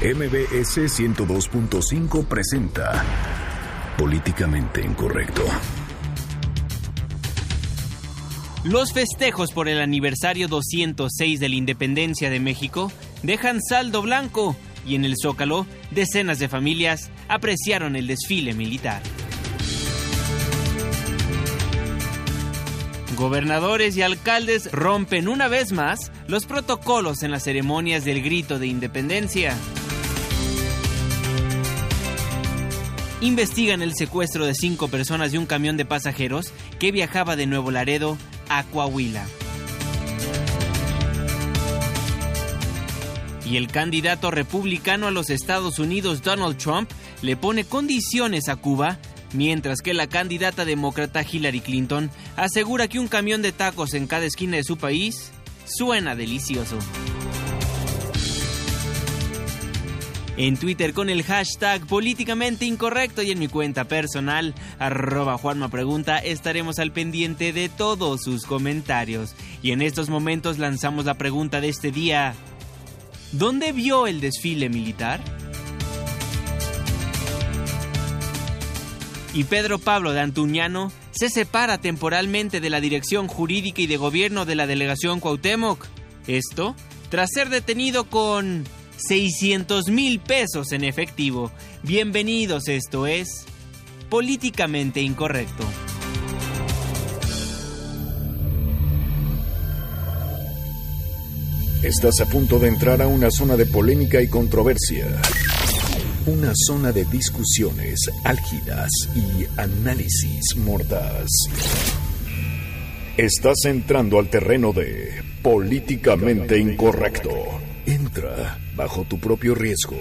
MBS 102.5 presenta Políticamente Incorrecto. Los festejos por el aniversario 206 de la independencia de México dejan saldo blanco y en el Zócalo decenas de familias apreciaron el desfile militar. Gobernadores y alcaldes rompen una vez más los protocolos en las ceremonias del grito de independencia. Investigan el secuestro de cinco personas de un camión de pasajeros que viajaba de Nuevo Laredo a Coahuila. Y el candidato republicano a los Estados Unidos, Donald Trump, le pone condiciones a Cuba mientras que la candidata demócrata Hillary Clinton asegura que un camión de tacos en cada esquina de su país suena delicioso. En Twitter con el hashtag políticamente incorrecto y en mi cuenta personal, arroba Juanma Pregunta, estaremos al pendiente de todos sus comentarios. Y en estos momentos lanzamos la pregunta de este día. ¿Dónde vio el desfile militar? y Pedro Pablo de Antuñano se separa temporalmente de la dirección jurídica y de gobierno de la delegación Cuauhtémoc. Esto tras ser detenido con 600 mil pesos en efectivo. Bienvenidos, esto es Políticamente Incorrecto. Estás a punto de entrar a una zona de polémica y controversia. Una zona de discusiones álgidas y análisis mordaz. Estás entrando al terreno de políticamente incorrecto. Bajo tu propio riesgo.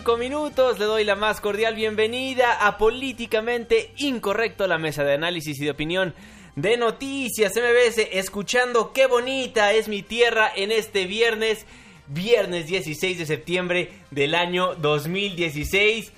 5 minutos. Le doy la más cordial bienvenida a Políticamente Incorrecto, la mesa de análisis y de opinión de noticias MBS. Escuchando qué bonita es mi tierra en este viernes, viernes 16 de septiembre del año 2016.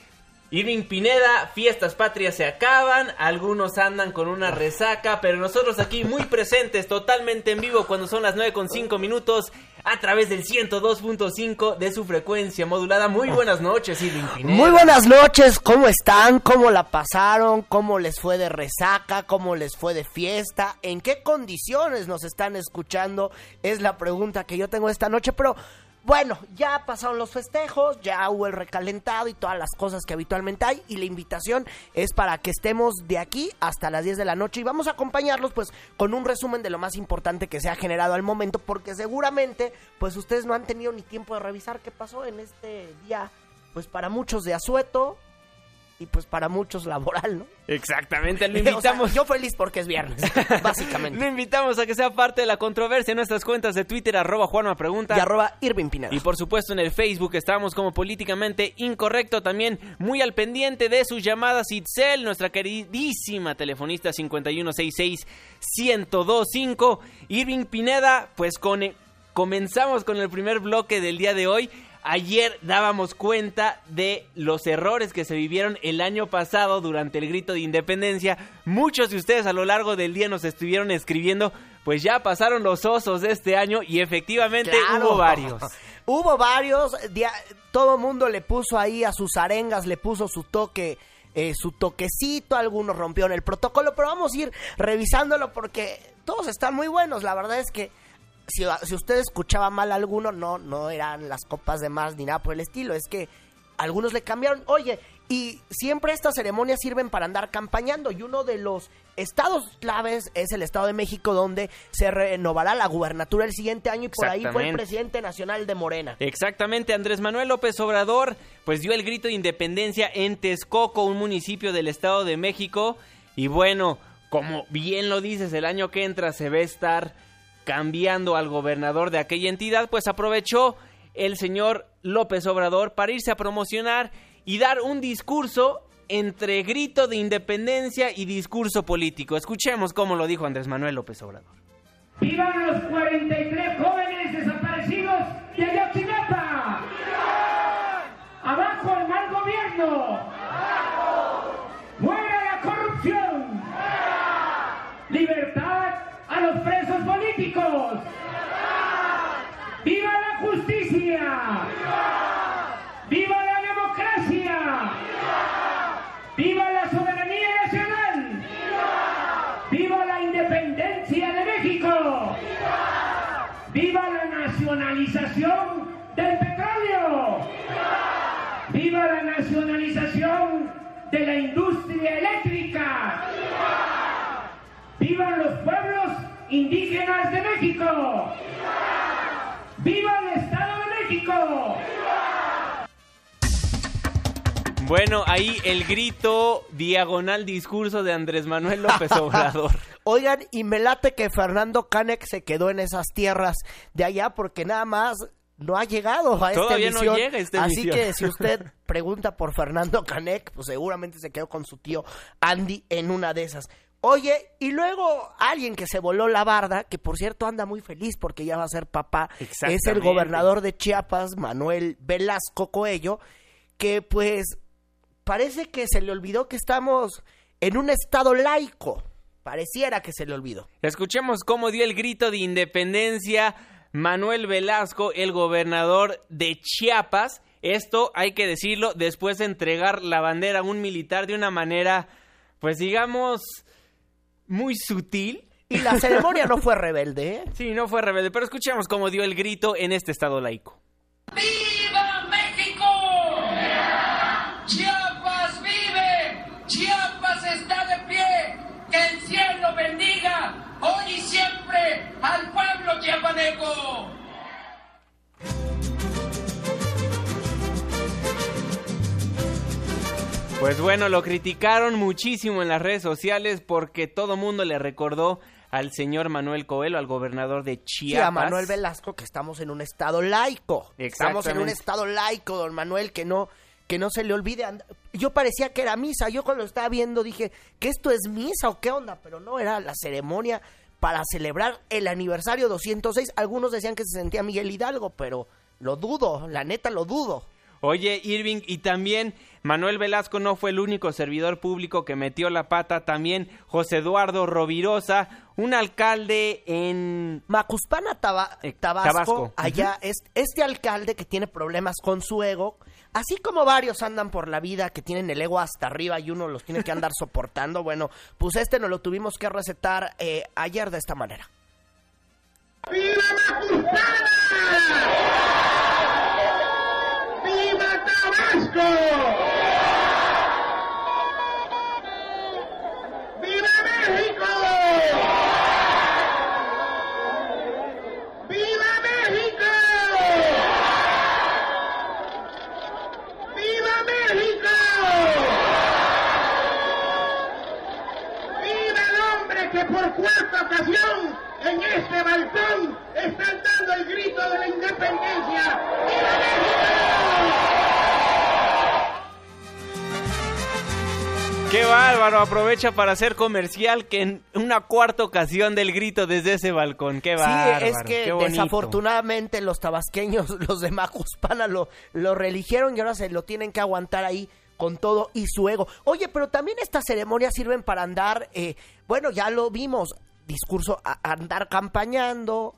Irving Pineda, fiestas patrias se acaban, algunos andan con una resaca, pero nosotros aquí muy presentes, totalmente en vivo cuando son las 9 con 5 minutos a través del 102.5 de su frecuencia modulada. Muy buenas noches, Irving Pineda. Muy buenas noches, ¿cómo están? ¿Cómo la pasaron? ¿Cómo les fue de resaca? ¿Cómo les fue de fiesta? ¿En qué condiciones nos están escuchando? Es la pregunta que yo tengo esta noche, pero bueno, ya pasaron los festejos, ya hubo el recalentado y todas las cosas que habitualmente hay y la invitación es para que estemos de aquí hasta las 10 de la noche. Y vamos a acompañarlos pues con un resumen de lo más importante que se ha generado al momento porque seguramente pues ustedes no han tenido ni tiempo de revisar qué pasó en este día pues para muchos de asueto, y pues para muchos laboral, ¿no? Exactamente, lo invitamos. yo feliz porque es viernes, básicamente. lo invitamos a que sea parte de la controversia en nuestras cuentas de Twitter, arroba Juanma Pregunta. Y arroba Irving Pineda. Y por supuesto en el Facebook estamos como políticamente incorrecto, también muy al pendiente de sus llamadas Itzel, nuestra queridísima telefonista 5166-1025. Irving Pineda, pues con, comenzamos con el primer bloque del día de hoy. Ayer dábamos cuenta de los errores que se vivieron el año pasado durante el grito de independencia. Muchos de ustedes a lo largo del día nos estuvieron escribiendo, pues ya pasaron los osos de este año y efectivamente hubo varios. hubo varios, todo mundo le puso ahí a sus arengas, le puso su toque. Eh, su toquecito, algunos rompieron el protocolo, pero vamos a ir revisándolo porque todos están muy buenos. La verdad es que si, usted escuchaba mal alguno, no, no eran las copas de más ni nada por el estilo. Es que algunos le cambiaron. Oye, y siempre estas ceremonias sirven para andar campañando y uno de los estados claves es el Estado de México donde se renovará la gubernatura el siguiente año y por ahí fue el presidente nacional de Morena. Exactamente, Andrés Manuel López Obrador pues dio el grito de independencia en Texcoco, un municipio del Estado de México. Y bueno, como bien lo dices, el año que entra se va a estar cambiando al gobernador de aquella entidad, pues aprovechó el señor López Obrador para irse a promocionar y dar un discurso entre grito de independencia y discurso político. Escuchemos cómo lo dijo Andrés Manuel López Obrador. ¡Vivan los 43 jóvenes desaparecidos de Ayotzinapa! ¡Abajo el mal gobierno! ¡Fuera la corrupción! ¡Libertad a los presos políticos! ¡Viva la justicia! ¡Viva la democracia! ¡Viva la soberanía nacional! ¡Viva la independencia de México! ¡Viva la nacionalización del petróleo! ¡Viva la nacionalización de la industria eléctrica! ¡Vivan los pueblos indígenas de México! ¡Viva el Estado de México! Bueno, ahí el grito diagonal discurso de Andrés Manuel López Obrador. Oigan, y me late que Fernando Canek se quedó en esas tierras de allá porque nada más no ha llegado a esta Todavía no emisión. llega a esta Así emisión. que si usted pregunta por Fernando Canek, pues seguramente se quedó con su tío Andy en una de esas. Oye, y luego alguien que se voló la barda, que por cierto anda muy feliz porque ya va a ser papá, es el gobernador de Chiapas, Manuel Velasco Coello, que pues parece que se le olvidó que estamos en un estado laico. Pareciera que se le olvidó. Escuchemos cómo dio el grito de independencia Manuel Velasco, el gobernador de Chiapas. Esto hay que decirlo después de entregar la bandera a un militar de una manera, pues digamos, muy sutil. Y la ceremonia no fue rebelde, ¿eh? Sí, no fue rebelde, pero escuchemos cómo dio el grito en este estado laico. ¡Viva México! ¡Chiapas vive! ¡Chiapas está de pie! ¡Que el cielo bendiga hoy y siempre al pueblo chiapaneco! Pues bueno, lo criticaron muchísimo en las redes sociales porque todo mundo le recordó al señor Manuel Coelho, al gobernador de Sí, Chiapas. a Manuel Velasco que estamos en un estado laico. Estamos en un estado laico, don Manuel, que no que no se le olvide. and- Yo parecía que era misa. Yo cuando lo estaba viendo dije, ¿que esto es misa o qué onda? Pero no, era la ceremonia para celebrar el aniversario 206. Algunos decían que se sentía Miguel Hidalgo, pero lo dudo, la neta lo dudo. Oye, Irving, y también Manuel Velasco no fue el único servidor público que metió la pata, también José Eduardo Rovirosa, un alcalde en... Macuspana Taba- Eh, Tabasco, Tabasco. allá es este alcalde que tiene problemas con su ego, así como varios andan por la vida que tienen el ego hasta arriba y uno los tiene que andar soportando, bueno, pues este nos lo tuvimos que recetar eh, ayer de esta manera. ¡Viva Macuspana! ¡Viva Tabasco! ¡Viva México! ¡Viva México! ¡Viva México! ¡Viva el hombre que por cuarta ocasión en este balcón están dando el grito de la independencia! ¡Viva México! ¡Qué bárbaro! Aprovecha para hacer comercial que en una cuarta ocasión del grito desde ese balcón. ¡Qué bárbaro! sí, es que desafortunadamente los tabasqueños, los de Macuspana lo, lo reeligieron y ahora se lo tienen que aguantar ahí con todo y su ego. Oye, pero también estas ceremonias sirven para andar, eh, bueno, ya lo vimos, discurso, a- andar campañando,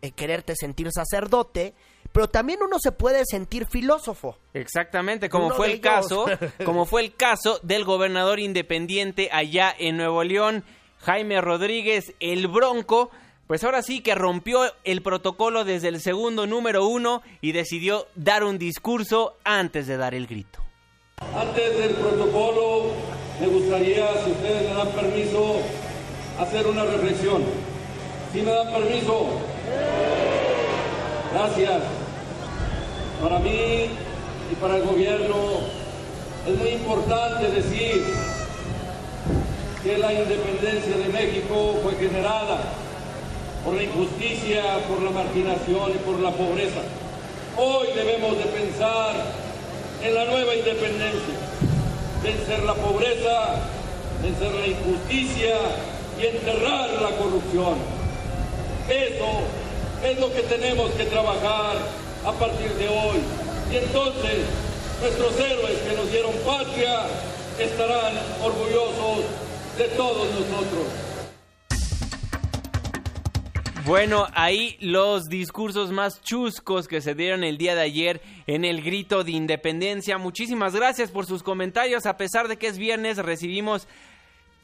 eh, quererte sentir sacerdote, pero también uno se puede sentir filósofo. Exactamente, como Uno fue el ellos. caso, como fue el caso del gobernador independiente allá en Nuevo León, Jaime Rodríguez, el Bronco, pues ahora sí que rompió el protocolo desde el segundo número uno y decidió dar un discurso antes de dar el grito. Antes del protocolo, me gustaría, si ustedes me dan permiso, hacer una reflexión. ¿Sí me dan permiso? Gracias. Para mí y para el gobierno es muy importante decir que la independencia de México fue generada por la injusticia, por la marginación y por la pobreza. Hoy debemos de pensar en la nueva independencia, vencer la pobreza, vencer la injusticia y enterrar la corrupción. Eso es lo que tenemos que trabajar a partir de hoy. Y entonces nuestros héroes que nos dieron patria estarán orgullosos de todos nosotros. Bueno, ahí los discursos más chuscos que se dieron el día de ayer en el grito de independencia. Muchísimas gracias por sus comentarios. A pesar de que es viernes, recibimos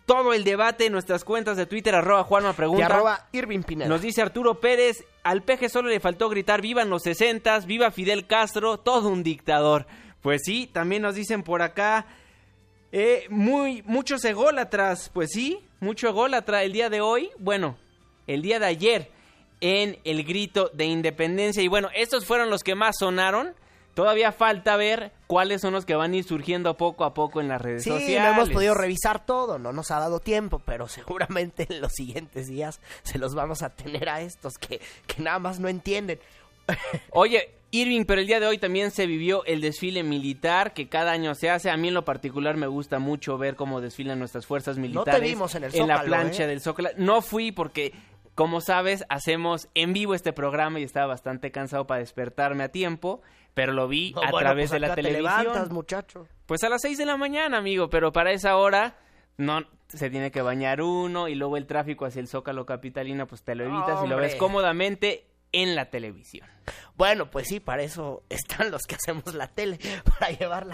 todo el debate en nuestras cuentas de Twitter, arroba Juanma Pregunta. Y arroba Irving Pineda. Nos dice Arturo Pérez, al peje solo le faltó gritar vivan los sesentas, viva Fidel Castro, todo un dictador. Pues sí, también nos dicen por acá, eh, muy, muchos ególatras, pues sí, mucho ególatra el día de hoy, bueno, el día de ayer en el grito de independencia. Y bueno, estos fueron los que más sonaron. Todavía falta ver cuáles son los que van a ir surgiendo poco a poco en las redes sociales. Sí, no hemos podido revisar todo, no nos ha dado tiempo, pero seguramente en los siguientes días se los vamos a tener a estos que, que nada más no entienden. Oye, Irving, pero el día de hoy también se vivió el desfile militar que cada año se hace. A mí en lo particular me gusta mucho ver cómo desfilan nuestras fuerzas militares. No te vimos en el Zócalo, En la plancha ¿eh? del Zócalo. No fui porque como sabes, hacemos en vivo este programa y estaba bastante cansado para despertarme a tiempo, pero lo vi No, a bueno, través pues de la te televisión. levantas, muchacho. Pues a las 6 de la mañana, amigo, pero para esa hora no se tiene que bañar uno y luego el tráfico hacia el Zócalo capitalino pues te lo evitas y lo ves cómodamente en la televisión. Bueno, pues sí, para eso están los que hacemos la tele, para llevar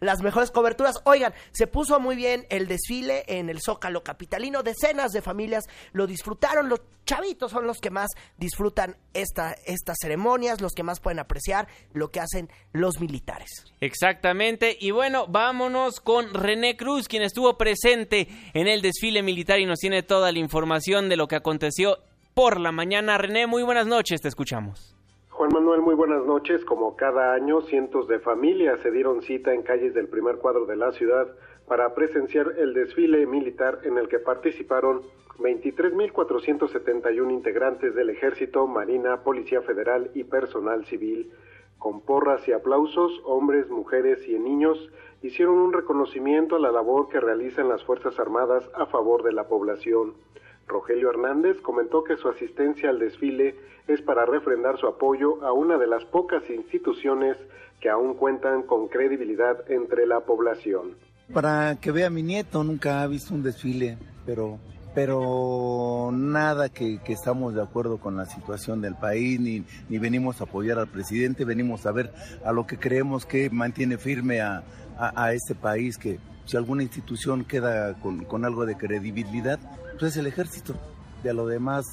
las, mejores coberturas. Oigan, se puso muy bien el desfile en el Zócalo Capitalino. Decenas de familias lo disfrutaron. Los chavitos son los que más disfrutan esta, estas ceremonias, los que más pueden apreciar lo que hacen los militares. Exactamente, y bueno, vámonos con René Cruz, quien estuvo presente en el desfile militar y nos tiene toda la información de lo que aconteció por la mañana. René, muy buenas noches, te escuchamos. Juan Manuel, muy buenas noches. Como cada año, cientos de familias se dieron cita en calles del primer cuadro de la ciudad para presenciar el desfile militar en el que participaron 23.471 integrantes del Ejército, Marina, Policía Federal y personal civil. Con porras y aplausos, hombres, mujeres y niños hicieron un reconocimiento a la labor que realizan las Fuerzas Armadas a favor de la población. Rogelio Hernández comentó que su asistencia al desfile es para refrendar su apoyo a una de las pocas instituciones que aún cuentan con credibilidad entre la población. Para que vea mi nieto, nunca ha visto un desfile, pero pero nada que, estamos de acuerdo con la situación del país, ni, ni venimos a apoyar al presidente, venimos a ver a lo que creemos que mantiene firme a, a, a este país, que si alguna institución queda con, con algo de credibilidad, pues es el ejército. De lo demás,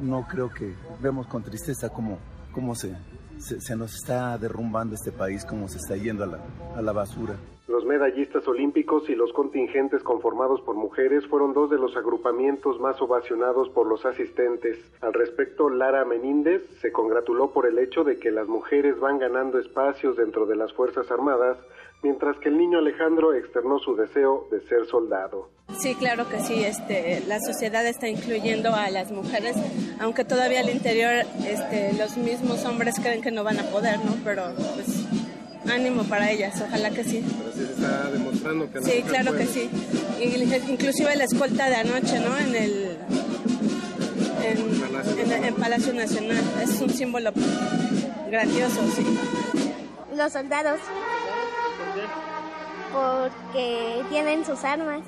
no creo que vemos con tristeza cómo, cómo se, se, se nos está derrumbando este país, cómo se está yendo a la, a la basura. Los medallistas olímpicos y los contingentes conformados por mujeres fueron dos de los agrupamientos más ovacionados por los asistentes. Al respecto, Lara Meníndez se congratuló por el hecho de que las mujeres van ganando espacios dentro de las Fuerzas Armadas, mientras que el niño Alejandro externó su deseo de ser soldado. Sí, claro que sí. Este, la sociedad está incluyendo a las mujeres, aunque todavía al interior este, los mismos hombres creen que no van a poder, ¿no? Pero pues ánimo para ellas, ojalá que sí. Pero sí se está demostrando que Sí, claro que sí. Y- Inclusive la escolta de anoche, ¿no? En el en, en- en Palacio Nacional. Es un símbolo grandioso, sí. Los soldados. Porque tienen sus armas.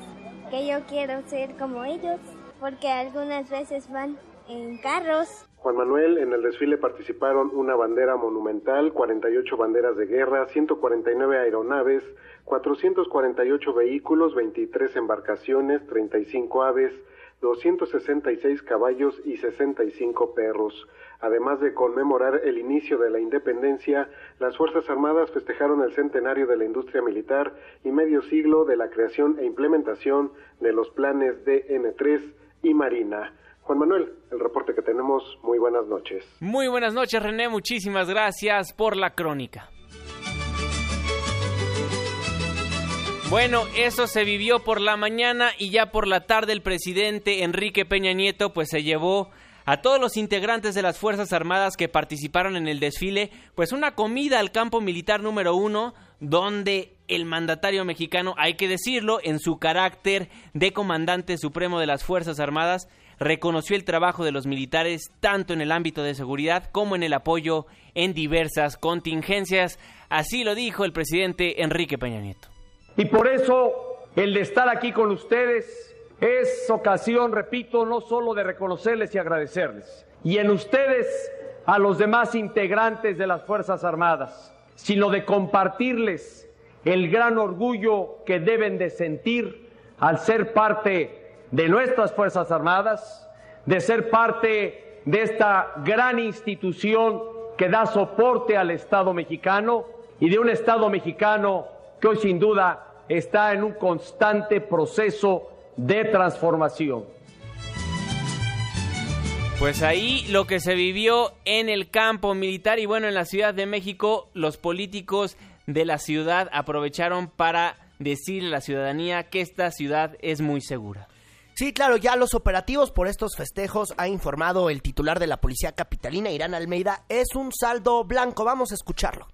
Que yo quiero ser como ellos. Porque algunas veces van en carros. Juan Manuel, en el desfile participaron una bandera monumental, 48 banderas de guerra, 149 aeronaves, 448 vehículos, 23 embarcaciones, 35 aves, 266 caballos y 65 perros. Además de conmemorar el inicio de la independencia, las Fuerzas Armadas festejaron el centenario de la industria militar y medio siglo de la creación e implementación de los planes de N3 y Marina. Juan Manuel, el reporte que tenemos, muy buenas noches. Muy buenas noches, René, muchísimas gracias por la crónica. Bueno, eso se vivió por la mañana y ya por la tarde el presidente Enrique Peña Nieto pues se llevó a todos los integrantes de las Fuerzas Armadas que participaron en el desfile, pues una comida al campo militar número uno, donde el mandatario mexicano, hay que decirlo, en su carácter de comandante supremo de las Fuerzas Armadas, reconoció el trabajo de los militares tanto en el ámbito de seguridad como en el apoyo en diversas contingencias. Así lo dijo el presidente Enrique Peña Nieto. Y por eso el de estar aquí con ustedes es ocasión, repito, no solo de reconocerles y agradecerles, y en ustedes a los demás integrantes de las Fuerzas Armadas, sino de compartirles el gran orgullo que deben de sentir al ser parte de nuestras Fuerzas Armadas, de ser parte de esta gran institución que da soporte al Estado mexicano y de un Estado mexicano que hoy sin duda está en un constante proceso de transformación. Pues ahí lo que se vivió en el campo militar y bueno, en la Ciudad de México, los políticos de la ciudad aprovecharon para decirle a la ciudadanía que esta ciudad es muy segura. Sí, claro, ya los operativos por estos festejos ha informado el titular de la Policía Capitalina, Irán Almeida, es un saldo blanco. Vamos a escucharlo.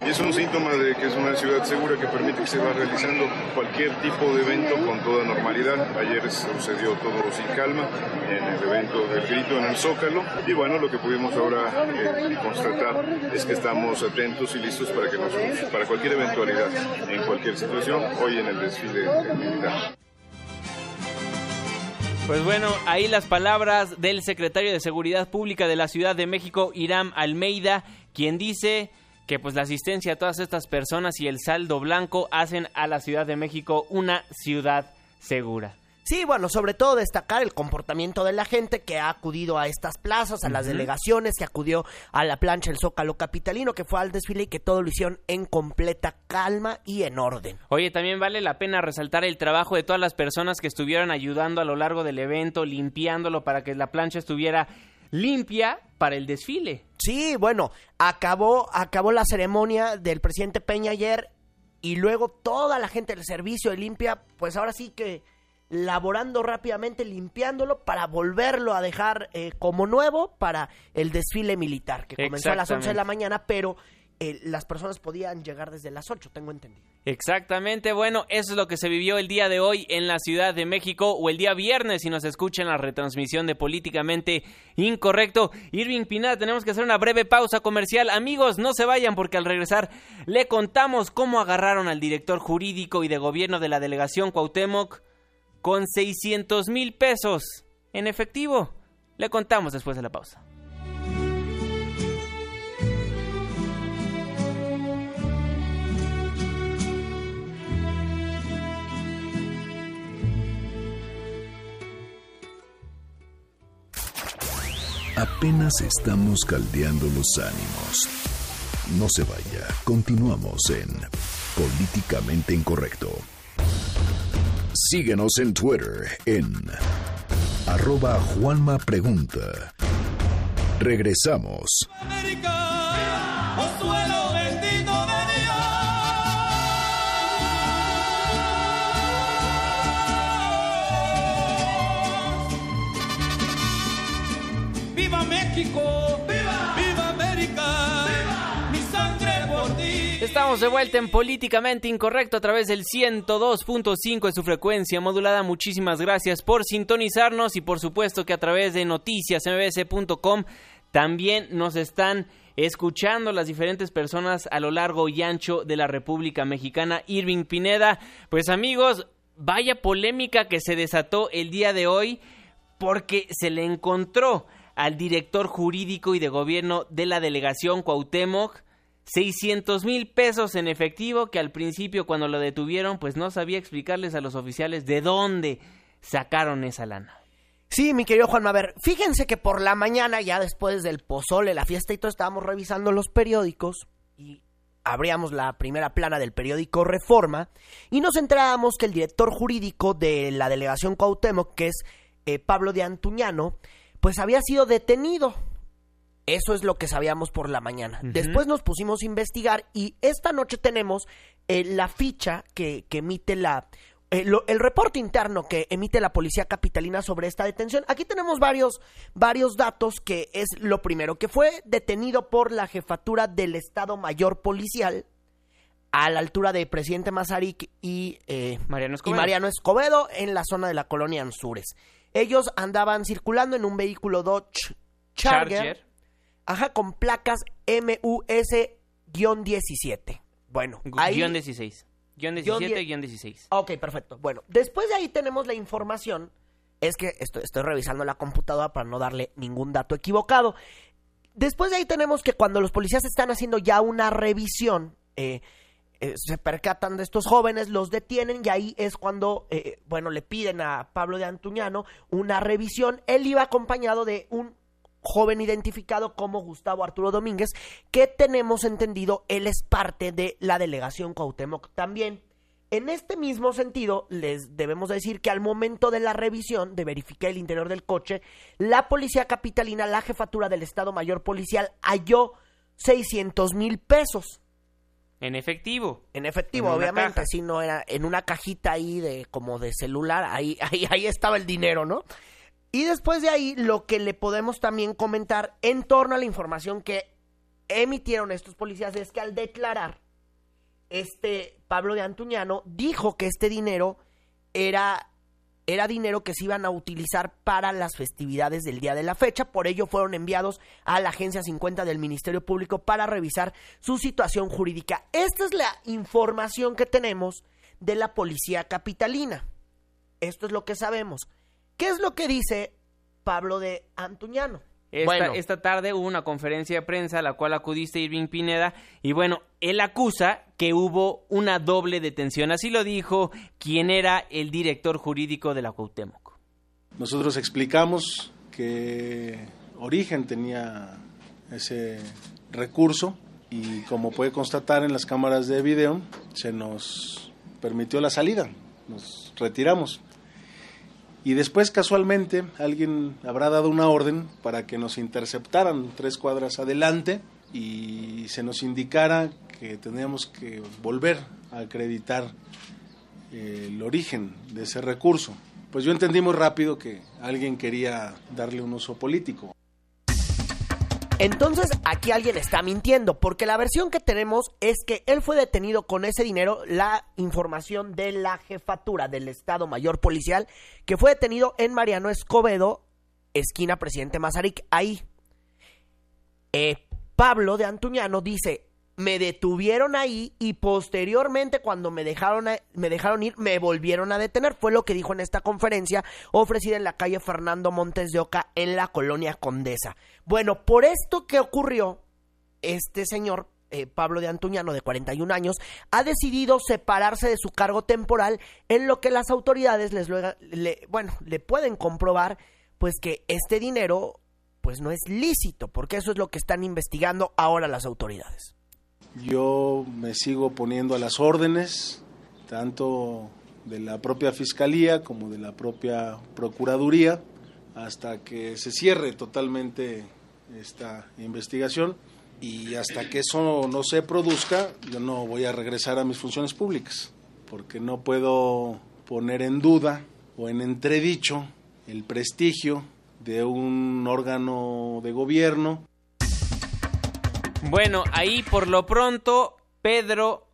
Es un síntoma de que es una ciudad segura que permite que se va realizando cualquier tipo de evento con toda normalidad. Ayer sucedió todo sin calma en el evento del grito en el Zócalo y bueno, lo que pudimos ahora eh, constatar es que estamos atentos y listos para, que nos, para cualquier eventualidad, en cualquier situación, hoy en el desfile militar. Pues bueno, ahí las palabras del secretario de Seguridad Pública de la Ciudad de México, Irán Almeida, quien dice que pues la asistencia a todas estas personas y el saldo blanco hacen a la Ciudad de México una ciudad segura. Sí, bueno, sobre todo destacar el comportamiento de la gente que ha acudido a estas plazas, a las delegaciones, que acudió a la plancha El Zócalo Capitalino, que fue al desfile y que todo lo hicieron en completa calma y en orden. Oye, también vale la pena resaltar el trabajo de todas las personas que estuvieron ayudando a lo largo del evento, limpiándolo para que la plancha estuviera limpia para el desfile. Sí, bueno, acabó, acabó la ceremonia del presidente Peña ayer y luego toda la gente del servicio de limpia, pues ahora sí que laborando rápidamente, limpiándolo para volverlo a dejar eh, como nuevo para el desfile militar, que comenzó a las 11 de la mañana, pero eh, las personas podían llegar desde las 8, tengo entendido. Exactamente, bueno, eso es lo que se vivió el día de hoy en la Ciudad de México o el día viernes si nos escuchan la retransmisión de Políticamente Incorrecto. Irving Pinada, tenemos que hacer una breve pausa comercial. Amigos, no se vayan porque al regresar le contamos cómo agarraron al director jurídico y de gobierno de la delegación Cuauhtémoc con 600 mil pesos en efectivo. Le contamos después de la pausa. Apenas estamos caldeando los ánimos. No se vaya, continuamos en Políticamente Incorrecto. Síguenos en Twitter en arroba Juanma Pregunta. Regresamos. ¡Viva México! ¡Viva! ¡Viva América! ¡Viva! ¡Mi sangre por ti! Estamos de vuelta en Políticamente Incorrecto a través del 102.5 de su frecuencia modulada. Muchísimas gracias por sintonizarnos y por supuesto que a través de noticiasmbs.com también nos están escuchando las diferentes personas a lo largo y ancho de la República Mexicana. Irving Pineda, pues amigos, vaya polémica que se desató el día de hoy porque se le encontró al director jurídico y de gobierno de la delegación Cuauhtémoc 600 mil pesos en efectivo que al principio cuando lo detuvieron pues no sabía explicarles a los oficiales de dónde sacaron esa lana. Sí, mi querido Juan, a ver, fíjense que por la mañana, ya después del pozole, la fiesta y todo, estábamos revisando los periódicos y abríamos la primera plana del periódico Reforma y nos enterábamos que el director jurídico de la delegación Cuauhtémoc, que es eh, Pablo de Antuñano, pues había sido detenido. Eso es lo que sabíamos por la mañana. Después nos pusimos a investigar y esta noche tenemos eh, la ficha que, que emite la... eh, lo- el reporte interno que emite la policía capitalina sobre esta detención. Aquí tenemos varios, varios datos que es lo primero, que fue detenido por la jefatura del Estado Mayor Policial a la altura de Presidente Mazarik y, eh, Mariano y Escobedo. Mariano Escobedo en la zona de la colonia Anzures. Ellos andaban circulando en un vehículo Dodge Charger, Charger. ajá, con placas MUS-17. Bueno, ahí... Guión 16. Guión Guión 17, die- guion 16. Ok, perfecto. Bueno, después de ahí tenemos la información. Es que estoy, estoy revisando la computadora para no darle ningún dato equivocado. Después de ahí tenemos que cuando los policías están haciendo ya una revisión, eh, eh, se percatan de estos jóvenes, los detienen y ahí es cuando, eh, bueno, le piden a Pablo de Antuñano una revisión. Él iba acompañado de un joven identificado como Gustavo Arturo Domínguez, que tenemos entendido, él es parte de la delegación Cuauhtémoc también. En este mismo sentido, les debemos decir que al momento de la revisión, de verificar el interior del coche, la policía capitalina, la jefatura del Estado Mayor Policial, halló 600 mil pesos. En efectivo. En efectivo, En obviamente, si no era en una cajita ahí de como de celular, ahí, ahí, ahí estaba el dinero, ¿no? Y después de ahí, lo que le podemos también comentar en torno a la información que emitieron estos policías es que al declarar, este Pablo de Antuñano dijo que este dinero era, era dinero que se iban a utilizar para las festividades del día de la fecha, por ello fueron enviados a la Agencia 50 del Ministerio Público para revisar su situación jurídica. Esta es la información que tenemos de la policía capitalina. Esto es lo que sabemos. ¿Qué es lo que dice Pablo de Antuñano? Esta, bueno, esta tarde hubo una conferencia de prensa a la cual acudiste Irving Pineda y bueno, él acusa que hubo una doble detención. Así lo dijo quien era el director jurídico de la Cuauhtémoc. Nosotros explicamos que Origen tenía ese recurso y como puede constatar en las cámaras de video, se nos permitió la salida, nos retiramos. Y después casualmente alguien habrá dado una orden para que nos interceptaran tres cuadras adelante y se nos indicara que teníamos que volver a acreditar eh, el origen de ese recurso. Pues yo entendí muy rápido que alguien quería darle un uso político. Entonces aquí alguien está mintiendo, porque la versión que tenemos es que él fue detenido con ese dinero, la información de la jefatura del Estado Mayor Policial, que fue detenido en Mariano Escobedo, esquina Presidente Mazarik, ahí. Eh, Pablo de Antuñano dice, me detuvieron ahí y posteriormente cuando me dejaron, a- me dejaron ir, me volvieron a detener. Fue lo que dijo en esta conferencia ofrecida en la calle Fernando Montes de Oca en la colonia Condesa. Bueno, por esto que ocurrió, este señor, eh, Pablo de Antuñano, de 41 años, ha decidido separarse de su cargo temporal en lo que las autoridades les le, bueno, le pueden comprobar pues que este dinero pues no es lícito, porque eso es lo que están investigando ahora las autoridades. Yo me sigo poniendo a las órdenes, tanto de la propia Fiscalía como de la propia Procuraduría, hasta que se cierre totalmente esta investigación. Y hasta que eso no se produzca, yo no voy a regresar a mis funciones públicas, porque no puedo poner en duda o en entredicho el prestigio de un órgano de gobierno Bueno, ahí por lo pronto Pedro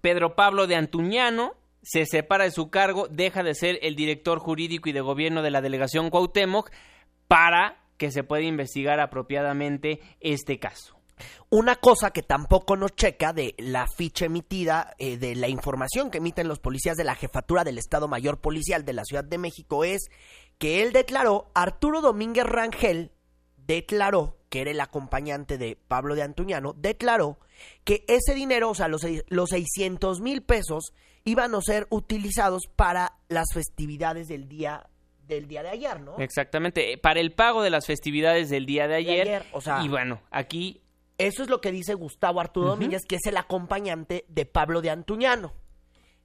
Pedro Pablo de Antuñano se separa de su cargo, deja de ser el director jurídico y de gobierno de la delegación Cuauhtémoc para que se pueda investigar apropiadamente este caso. Una cosa que tampoco nos checa de la ficha emitida, eh, de la información que emiten los policías de la jefatura del Estado Mayor Policial de la Ciudad de México es que él declaró, Arturo Domínguez Rangel declaró, que era el acompañante de Pablo de Antuñano, declaró que ese dinero, o sea, los, los 600 mil pesos, iban a ser utilizados para las festividades del día del día de ayer, ¿no? Exactamente, eh, para el pago de las festividades del día de ayer. ayer, o sea- y bueno, aquí Eso es lo que dice Gustavo Arturo Domínguez, que es el acompañante de Pablo de Antuñano.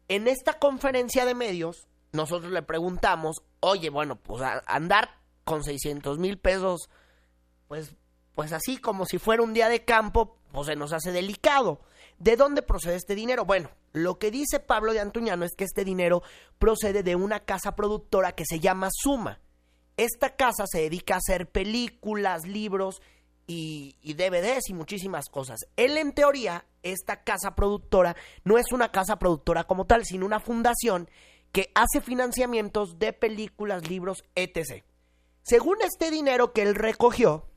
En esta conferencia de medios, nosotros le preguntamos, oye, bueno, pues a- andar con 600 mil pesos, pues, pues así como si fuera un día de campo, pues se nos hace delicado. ¿De dónde procede este dinero? Bueno, lo que dice Pablo de Antuñano es que este dinero procede de una casa productora que se llama Suma. Esta casa se dedica a hacer películas, libros y, y DVDs y muchísimas cosas. Él, en teoría, esta casa productora no es una casa productora como tal, sino una fundación que hace financiamientos de películas, libros, etc. Según este dinero que él recogió,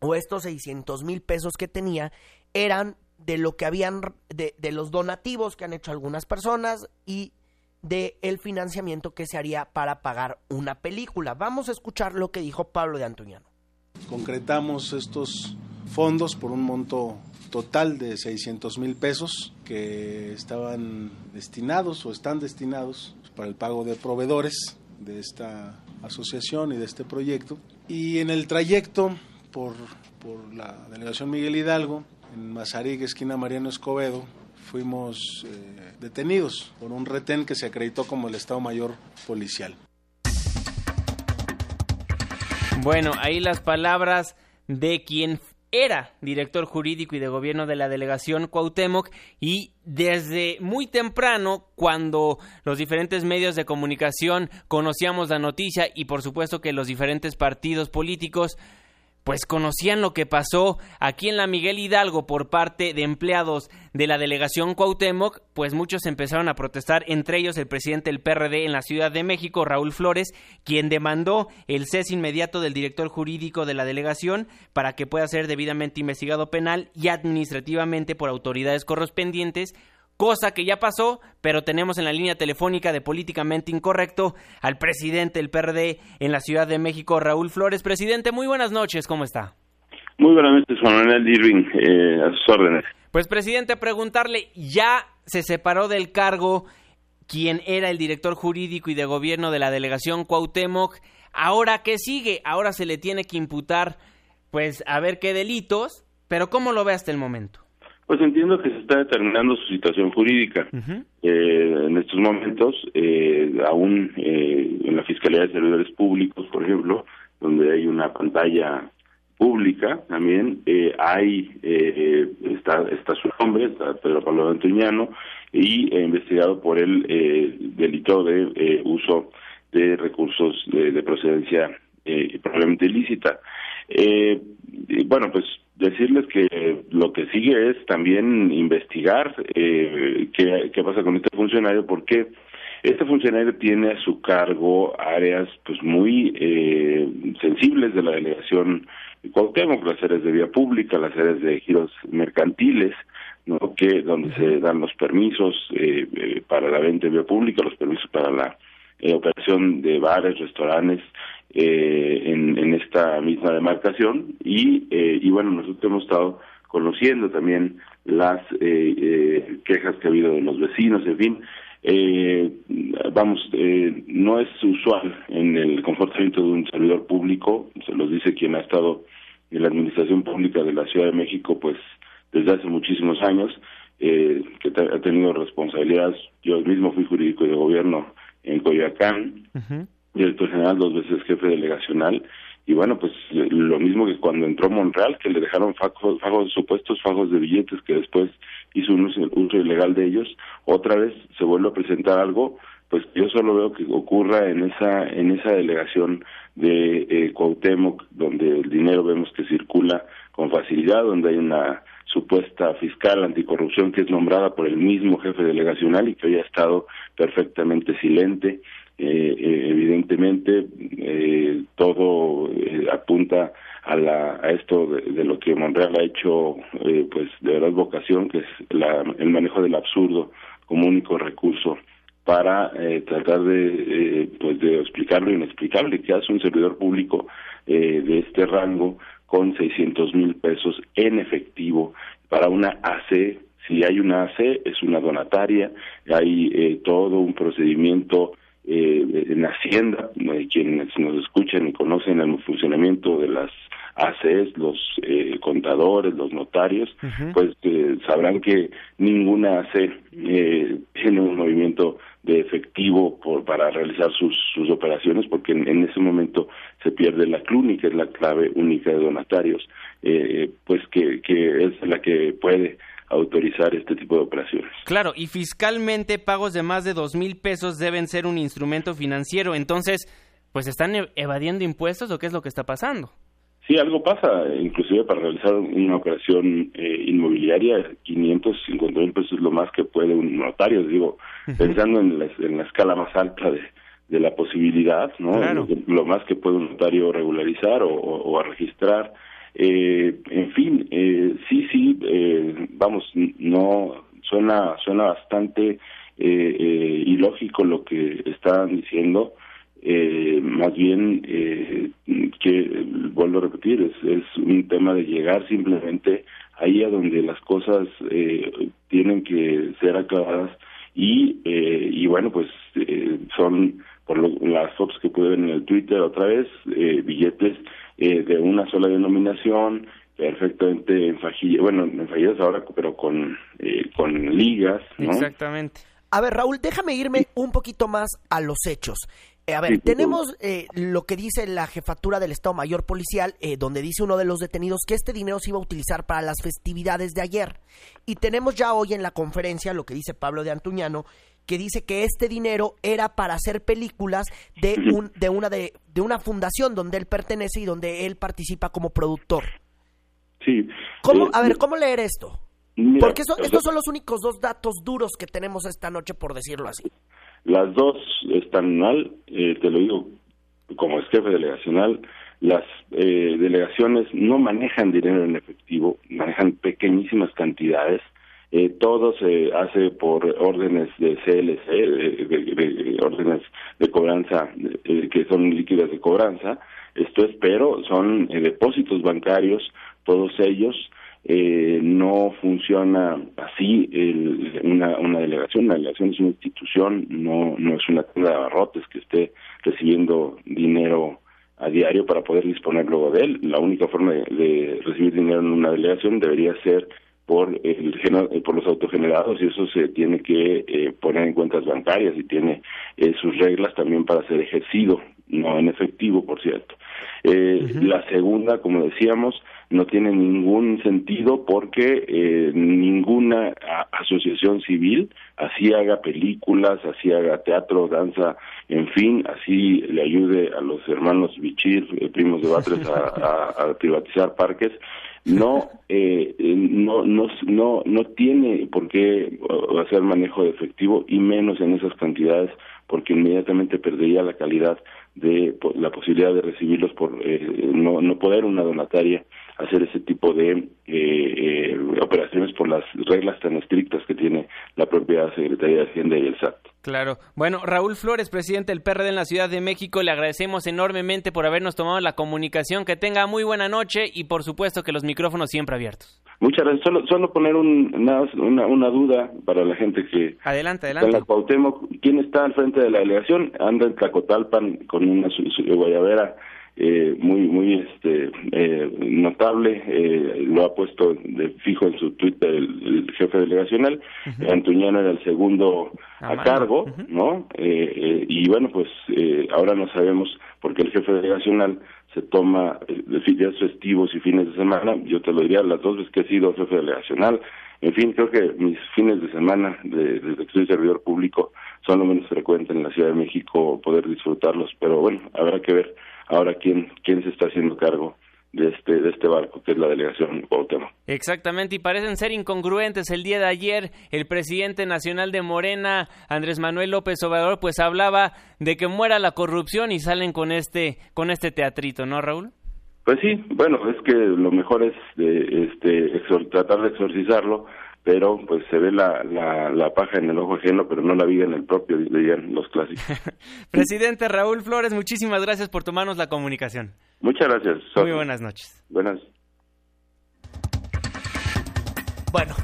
o estos 600 mil pesos que tenía, eran de lo que habían, de, de los donativos que han hecho algunas personas y de el financiamiento que se haría para pagar una película. Vamos a escuchar lo que dijo Pablo de Antuñano. Concretamos estos fondos por un monto total de 600 mil pesos que estaban destinados o están destinados para el pago de proveedores de esta asociación y de este proyecto. Y en el trayecto por, por la delegación Miguel Hidalgo, en Mazarik, esquina Mariano Escobedo, fuimos eh, detenidos por un retén que se acreditó como el Estado Mayor Policial. Bueno, ahí las palabras de quien era director jurídico y de gobierno de la delegación Cuauhtémoc y desde muy temprano cuando los diferentes medios de comunicación conocíamos la noticia y por supuesto que los diferentes partidos políticos pues conocían lo que pasó aquí en la Miguel Hidalgo por parte de empleados de la delegación Cuauhtémoc, pues muchos empezaron a protestar, entre ellos el presidente del PRD en la Ciudad de México, Raúl Flores, quien demandó el cese inmediato del director jurídico de la delegación para que pueda ser debidamente investigado penal y administrativamente por autoridades correspondientes, cosa que ya pasó, pero tenemos en la línea telefónica de Políticamente Incorrecto al presidente del PRD en la Ciudad de México, Raúl Flores. Presidente, muy buenas noches, ¿cómo está? Muy buenas noches, Juan Manuel Irving, eh, a sus órdenes. Pues presidente, preguntarle, ya se separó del cargo quien era el director jurídico y de gobierno de la delegación Cuauhtémoc, ahora qué sigue, ahora se le tiene que imputar, pues a ver qué delitos, pero ¿cómo lo ve hasta el momento? Pues entiendo que se está determinando su situación jurídica. Eh, en estos momentos, eh, aún eh, en la Fiscalía de Servidores Públicos, por ejemplo, donde hay una pantalla pública también, eh, hay, eh, está, está su nombre, está Pedro Pablo Antuñano, y investigado por el eh, delito de eh, uso de recursos de, de procedencia eh, probablemente ilícita. Eh, bueno, pues decirles que lo que sigue es también investigar eh, qué, qué pasa con este funcionario, porque este funcionario tiene a su cargo áreas pues muy eh, sensibles de la delegación Cuauhtémoc, las áreas de vía pública, las áreas de giros mercantiles, ¿no? que donde se dan los permisos eh, eh, para la venta de vía pública, los permisos para la eh, operación de bares, restaurantes eh, en, esta misma demarcación y, eh, y bueno, nosotros hemos estado conociendo también las eh, eh, quejas que ha habido de los vecinos, en fin, eh, vamos, eh, no es usual en el comportamiento de un servidor público, se los dice quien ha estado en la administración pública de la Ciudad de México, pues desde hace muchísimos años, eh, que ha tenido responsabilidades. Yo mismo fui jurídico de gobierno en Coyoacán, director general, dos veces jefe delegacional, y bueno, pues lo mismo que cuando entró Monreal, que le dejaron fajos, fajos supuestos, fajos de billetes, que después hizo un uso, uso ilegal de ellos, otra vez se vuelve a presentar algo, pues yo solo veo que ocurra en esa en esa delegación de eh, Cuauhtémoc, donde el dinero vemos que circula con facilidad, donde hay una supuesta fiscal anticorrupción que es nombrada por el mismo jefe delegacional y que hoy ha estado perfectamente silente. Eh, eh, evidentemente eh, todo apunta a, la, a esto de, lo que Monreal ha hecho pues de verdad vocación que es la, el manejo del absurdo como único recurso para eh, tratar de eh, pues de explicar lo inexplicable que hace un servidor público eh, de este rango con 600 mil pesos en efectivo para una AC si hay una AC es una donataria hay todo un procedimiento eh, en Hacienda, eh, quienes nos escuchan y conocen el funcionamiento de las ACES, los eh, contadores, los notarios, pues sabrán que ninguna AC tiene un movimiento de efectivo por, para realizar sus, sus operaciones porque en, ese momento se pierde la CLUNI, que es la clave única de donatarios, pues que, que es la que puede autorizar este tipo de operaciones. Claro, y fiscalmente pagos de más de dos mil pesos deben ser un instrumento financiero. Entonces, pues están e-, evadiendo impuestos o qué es lo que está pasando. Sí, algo pasa, inclusive para realizar una operación eh, inmobiliaria, 550 mil pesos es lo más que puede un notario, digo, pensando en la, en la, escala más alta de, de la posibilidad, ¿no? Lo, más que puede un notario regularizar o, o, o registrar eh, en fin, eh, sí, sí, eh, vamos, no suena suena bastante eh, ilógico lo que están diciendo. más bien, que vuelvo a repetir, es, es un tema de llegar simplemente ahí a donde las cosas tienen que ser aclaradas y, y bueno, pues son por las fotos que pude ver en el Twitter otra vez, billetes eh, de una sola denominación, perfectamente en fajillas, bueno, en fajillas ahora, pero con, eh, con ligas, ¿no? Exactamente. A ver, Raúl, déjame irme un poquito más a los hechos. Eh, a ver, tenemos lo que dice la jefatura del Estado Mayor Policial, donde dice uno de los detenidos que este dinero se iba a utilizar para las festividades de ayer. Y tenemos ya hoy en la conferencia lo que dice Pablo de Antuñano, que dice que este dinero era para hacer películas de un de una de, de una fundación donde él pertenece y donde él participa como productor. Sí. ¿Cómo, eh, a ver, ¿cómo leer esto? Porque estos son los únicos dos datos duros que tenemos esta noche, por decirlo así. Las dos están mal, eh, te lo digo como es jefe delegacional, las eh, delegaciones no manejan dinero en efectivo, manejan pequeñísimas cantidades, eh, todo se hace por órdenes de CLC, de, órdenes de cobranza eh, que son líquidas de cobranza. Esto es, pero son eh, depósitos bancarios, todos ellos. Eh, no funciona así el, una, una delegación. Una delegación es una institución, no, no es una tienda de abarrotes que esté recibiendo dinero a diario para poder disponer luego de él. La única forma de recibir dinero en una delegación debería ser por el eh, por los autogenerados y eso se tiene que eh, poner en cuentas bancarias y tiene eh, sus reglas también para ser ejercido no en efectivo por cierto. La segunda como decíamos no tiene ningún sentido porque ninguna asociación civil así haga películas así haga teatro danza en fin así le ayude a los hermanos Bichir primos de Batres a privatizar parques no, eh, no, no, no, no tiene por qué hacer manejo de efectivo y menos en esas cantidades porque inmediatamente perdería la calidad de la posibilidad de recibirlos por eh, no, no poder una donataria hacer ese tipo de eh, eh, operaciones por las reglas tan estrictas que tiene la propia Secretaría de Hacienda y el SAT. Claro. Bueno, Raúl Flores, presidente del PRD en la Ciudad de México, le agradecemos enormemente por habernos tomado la comunicación. Que tenga muy buena noche y por supuesto que los micrófonos siempre abiertos. Muchas gracias. Solo, solo poner un, una, una, duda para la gente que... Adelante, adelante. la ¿quién está al frente de la delegación? Anda en Tlacotalpan con una guayabera eh, muy muy este eh, notable eh, lo ha puesto de fijo en su Twitter el, jefe delegacional Antuñano era el segundo a, cargo no eh, y bueno pues ahora no sabemos porque el jefe delegacional se toma días festivos y fines de semana. Yo te lo diría las dos veces que he sido jefe delegacional. En fin creo que mis fines de semana de, desde que soy servidor público son lo menos frecuentes en la Ciudad de México poder disfrutarlos pero bueno habrá que ver ahora quién, quién se está haciendo cargo de este, de este barco, que es la delegación Cuauhtémoc. Exactamente, y parecen ser incongruentes. El día de ayer, el presidente nacional de Morena, Andrés Manuel López Obrador, pues hablaba de que muera la corrupción y salen con este, con este teatrito, ¿no, Raúl? Pues sí, bueno, es que lo mejor es de, este, tratar de exorcizarlo pero pues se ve la, la, paja en el ojo ajeno, pero no la vida en el propio, dirían los clásicos. Presidente Raúl Flores, muchísimas gracias por tomarnos la comunicación. Muchas gracias. Muy buenas noches. Buenas. Bueno,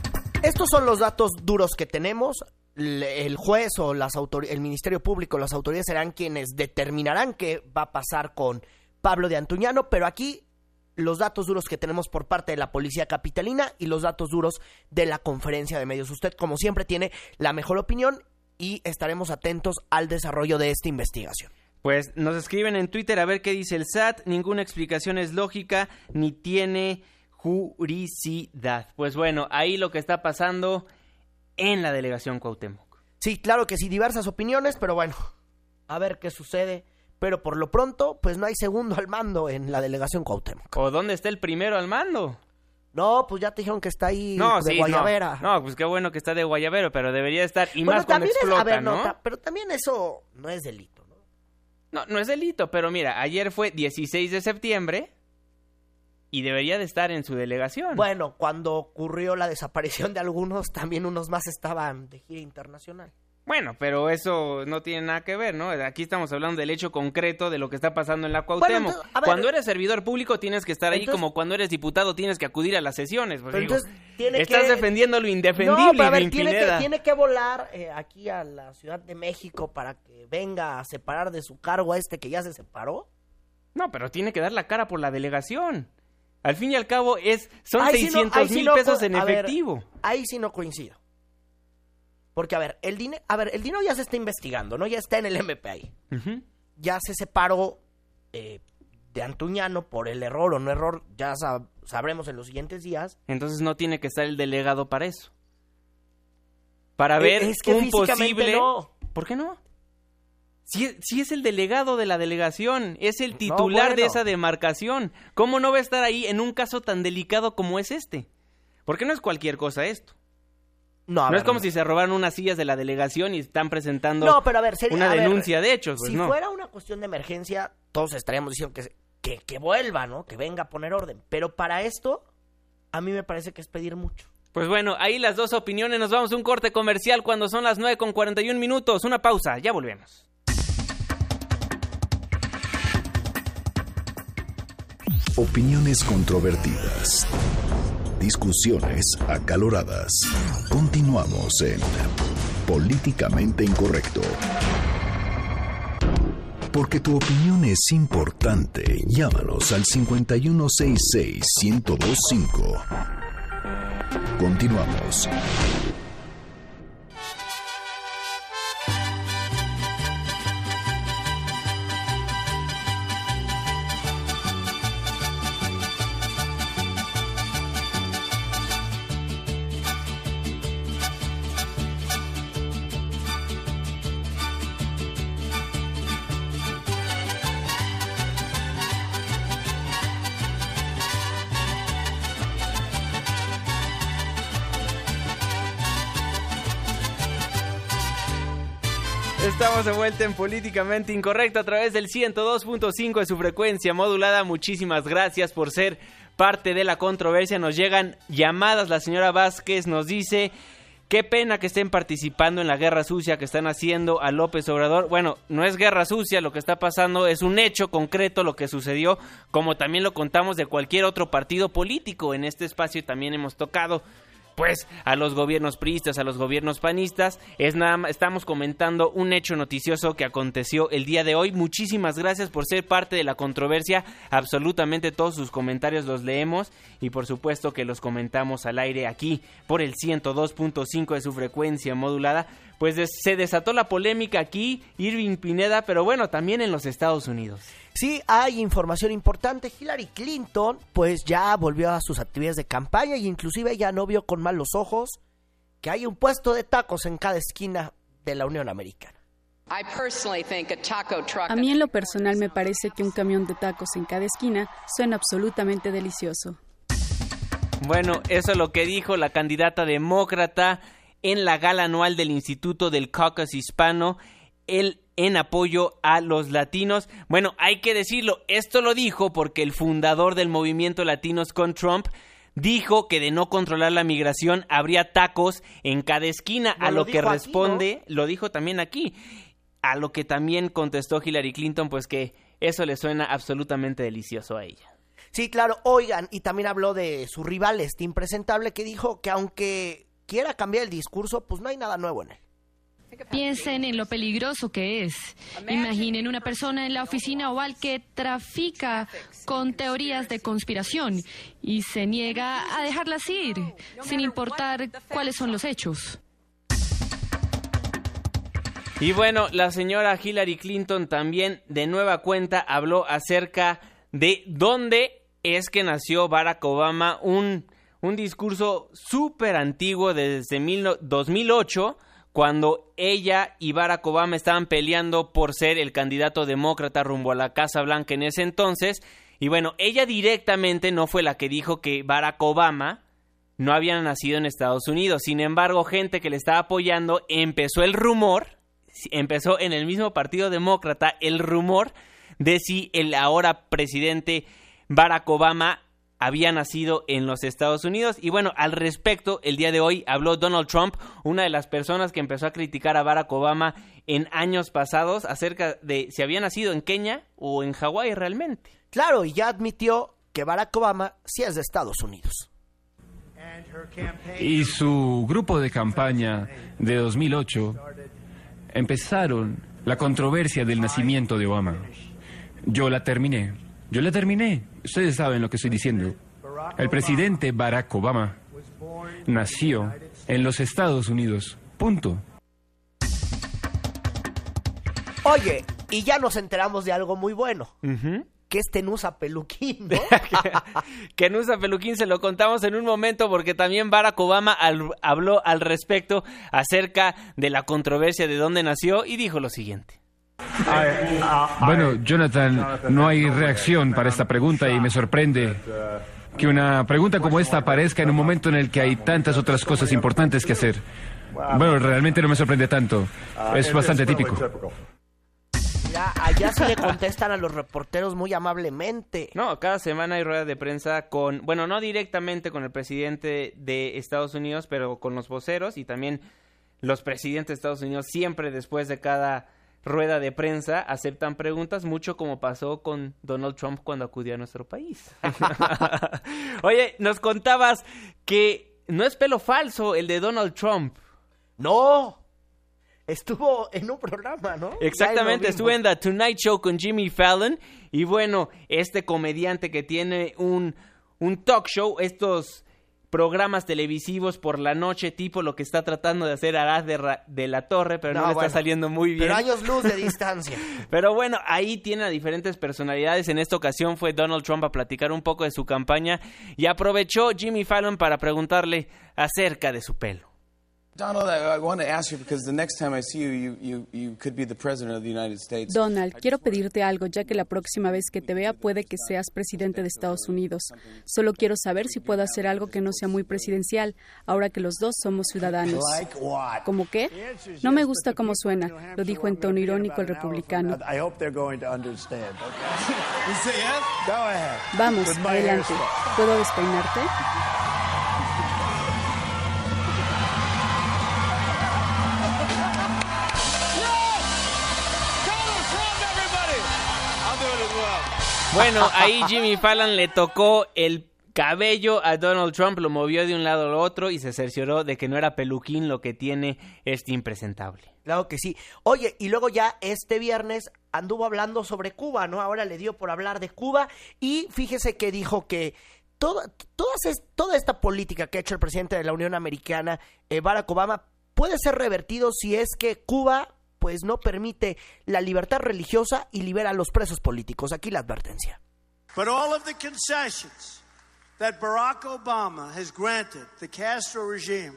estos son los datos duros que tenemos. el juez o las autor- el Ministerio Público, las autoridades serán quienes determinarán qué va a pasar con Pablo de Antuñano, pero aquí los datos duros que tenemos por parte de la Policía Capitalina y los datos duros de la conferencia de medios. Usted, como siempre, tiene la mejor opinión y estaremos atentos al desarrollo de esta investigación. Pues nos escriben en Twitter a ver qué dice el SAT. Ninguna explicación es lógica ni tiene juricidad. Pues bueno, ahí lo que está pasando en la delegación Cuauhtémoc. Sí, claro que sí, diversas opiniones, pero bueno, a ver qué sucede. Pero por lo pronto, pues no hay segundo al mando en la delegación Cuauhtémoc. ¿O dónde está el primero al mando? No, pues ya te dijeron que está ahí No, de sí, Guayavera. No, no, pues qué bueno que está de Guayavero, pero debería estar, y Bueno, más cuando también es- explota, a ver, ¿no? ta- pero también eso no es delito. No, no es delito, pero mira, ayer fue 16 de septiembre y debería de estar en su delegación. Bueno, cuando ocurrió la desaparición de algunos, también unos más estaban de gira internacional. Bueno, pero eso no tiene nada que ver, ¿no? Aquí estamos hablando del hecho concreto de lo que está pasando en la Cuauhtémoc. entonces, a ver, cuando eres servidor público tienes que estar ahí entonces- como cuando eres diputado tienes que acudir a las sesiones. Pues digo, tiene estás que- defendiendo lo indefendible, No, pero a ver, tiene que, Pineda. tiene que volar eh, aquí a la Ciudad de México para que venga a separar de su cargo a este que ya se separó. No, pero tiene que dar la cara por la delegación. Al fin y al cabo es son no- 600 ahí sí mil no pesos en ver, efectivo. ahí sí no coincido. Porque, a ver, el dinero, a ver, el dinero ya se está investigando, ¿no? Ya está en el MP ahí. Ujú. Ya se separó eh, de Antuñano por el error o no error, ya sab- sabremos en los siguientes días. Entonces no tiene que estar el delegado para eso. Para Eh, ver es que un posible... no. ¿Por qué no? Si, si es el delegado de la delegación, es el titular de bueno. esa demarcación. ¿Cómo no va a estar ahí en un caso tan delicado como es este? Porque no es cualquier cosa esto. No, a no ver, es como no. si se robaran unas sillas de la delegación y están presentando No, pero a ver, sería- una a ver, denuncia de hechos. Pues si no. fuera una cuestión de emergencia, todos estaríamos diciendo que, que, que vuelva, ¿no? Que venga a poner orden. Pero para esto, a mí me parece que es pedir mucho. Pues bueno, ahí las dos opiniones. Nos vamos a un corte comercial cuando son las 9 con 41 minutos. Una pausa, ya volvemos. Opiniones controvertidas. Discusiones acaloradas. Continuamos en Políticamente Incorrecto. Porque tu opinión es importante. Llámanos al 5166-1025. Continuamos. Estamos de vuelta en Políticamente Incorrecto a través del 102.5 de su frecuencia modulada. Muchísimas gracias por ser parte de la controversia. Nos llegan llamadas. La señora Vázquez nos dice... Qué pena que estén participando en la guerra sucia que están haciendo a López Obrador. Bueno, no es guerra sucia, lo que está pasando es un hecho concreto lo que sucedió, como también lo contamos de cualquier otro partido político. En este espacio también hemos tocado pues a los gobiernos priistas, a los gobiernos panistas. Es nada estamos comentando un hecho noticioso que aconteció el día de hoy. Muchísimas gracias por ser parte de la controversia. Absolutamente todos sus comentarios los leemos y por supuesto que los comentamos al aire aquí por el 102.5 de su frecuencia modulada. Pues des- se desató la polémica aquí, Irving Pineda, pero bueno, también en los Estados Unidos. Sí, hay información importante. Hillary Clinton, pues ya volvió a sus actividades de campaña y inclusive ya no vio con malos ojos que hay un puesto de tacos en cada esquina de la Unión Americana. A mí en lo personal me parece que un camión de tacos en cada esquina suena absolutamente delicioso. Bueno, eso es lo que dijo la candidata demócrata en la gala anual del Instituto del Caucus Hispano, el en apoyo a los latinos. Bueno, hay que decirlo, esto lo dijo porque el fundador del movimiento Latinos con Trump dijo que de no controlar la migración habría tacos en cada esquina, No, a lo lo que aquí, responde, lo dijo también aquí, a lo que también contestó Hillary Clinton, pues que eso le suena absolutamente delicioso a ella. Sí, claro, oigan, y también habló de su rival, este impresentable, que dijo que aunque quiera cambiar el discurso, pues no hay nada nuevo en él. Piensen en lo peligroso que es. Imaginen una persona en la oficina oval que trafica con teorías de conspiración y se niega a dejarlas ir, sin importar cuáles son los hechos. Y bueno, la señora Hillary Clinton también de nueva cuenta habló acerca de dónde es que nació Barack Obama, un, un discurso súper antiguo desde mil, 2008 cuando ella y Barack Obama estaban peleando por ser el candidato demócrata rumbo a la Casa Blanca en ese entonces. Y bueno, ella directamente no fue la que dijo que Barack Obama no había nacido en Estados Unidos. Sin embargo, gente que le estaba apoyando empezó el rumor, empezó en el mismo Partido Demócrata el rumor de si el ahora presidente Barack Obama había nacido en los Estados Unidos. Y bueno, al respecto, el día de hoy habló Donald Trump, una de las personas que empezó a criticar a Barack Obama en años pasados acerca de si había nacido en Kenia o en Hawái realmente. Claro, y ya admitió que Barack Obama sí es de Estados Unidos. Y su grupo de campaña de 2008 empezaron la controversia del nacimiento de Obama. Yo la terminé. Yo la terminé. Ustedes saben lo que estoy diciendo. El presidente Barack Obama nació en los Estados Unidos. Punto. Oye, y ya nos enteramos de algo muy bueno. Que es Tenusa Peluquín, ¿no? que Nusa Peluquín se lo contamos en un momento porque también Barack Obama al- habló al respecto acerca de la controversia de dónde nació y dijo lo siguiente. Bueno, Jonathan, no hay reacción para esta pregunta y me sorprende que una pregunta como esta aparezca en un momento en el que hay tantas otras cosas importantes que hacer. Bueno, realmente no me sorprende tanto. Es bastante típico. Mira, allá sí le contestan a los reporteros muy amablemente. No, cada semana hay rueda de prensa con, bueno, no directamente con el presidente de Estados Unidos, pero con los voceros y también los presidentes de Estados Unidos siempre después de cada rueda de prensa aceptan preguntas, mucho como pasó con Donald Trump cuando acudió a nuestro país. Oye, nos contabas que no es pelo falso el de Donald Trump. No, estuvo en un programa, ¿no? Exactamente, vimos. en The Tonight Show con Jimmy Fallon y bueno, este comediante que tiene un, un talk show, estos programas televisivos por la noche, tipo lo que está tratando de hacer Arad de, Ra- de la Torre, pero no, No, le bueno, está saliendo muy bien. Pero años luz de distancia. Pero bueno, ahí tiene a diferentes personalidades. En esta ocasión fue Donald Trump a platicar un poco de su campaña y aprovechó Jimmy Fallon para preguntarle acerca de su pelo. Donald, I, I want to ask you because the next time I see you, you, you, you could be the president of the United States. Donald, quiero pedirte algo, ya que la próxima vez que te vea puede que seas presidente de Estados Unidos. Solo quiero saber si puedo hacer algo que no sea muy presidencial, ahora que los dos somos ciudadanos. ¿Cómo qué? No me gusta cómo suena, lo dijo en tono irónico el republicano. I hope they're going to understand. Okay? You say yes? Go ahead. Vamos, adelante. ¿Puedo despeinarte? Bueno, ahí Jimmy Fallon le tocó el cabello a Donald Trump, lo movió de un lado al otro y se cercioró de que no era peluquín lo que tiene este impresentable. Claro que sí. Oye, y luego ya este viernes anduvo hablando sobre Cuba, ¿no? Ahora le dio por hablar de Cuba y fíjese que dijo que toda, es- toda esta política que ha hecho el presidente de la Unión Americana, eh, Barack Obama, puede ser revertido si es que Cuba pues no permite la libertad religiosa y libera a los presos políticos. Aquí la advertencia. But all of the concessions that Barack Obama has granted the Castro regime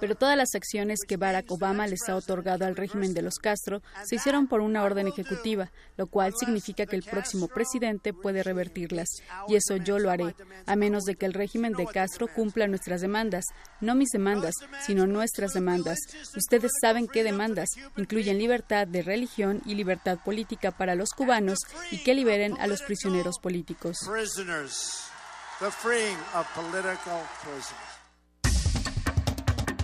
Pero todas las acciones que Barack Obama les ha otorgado al régimen de los Castro se hicieron por una orden ejecutiva, lo cual significa que el próximo presidente puede revertirlas. Y eso yo lo haré, a menos de que el régimen de Castro cumpla nuestras demandas, no mis demandas, sino nuestras demandas. Ustedes saben qué demandas incluyen libertad de religión y libertad política para los cubanos y que liberen a los prisioneros políticos. The freeing of political prisoners.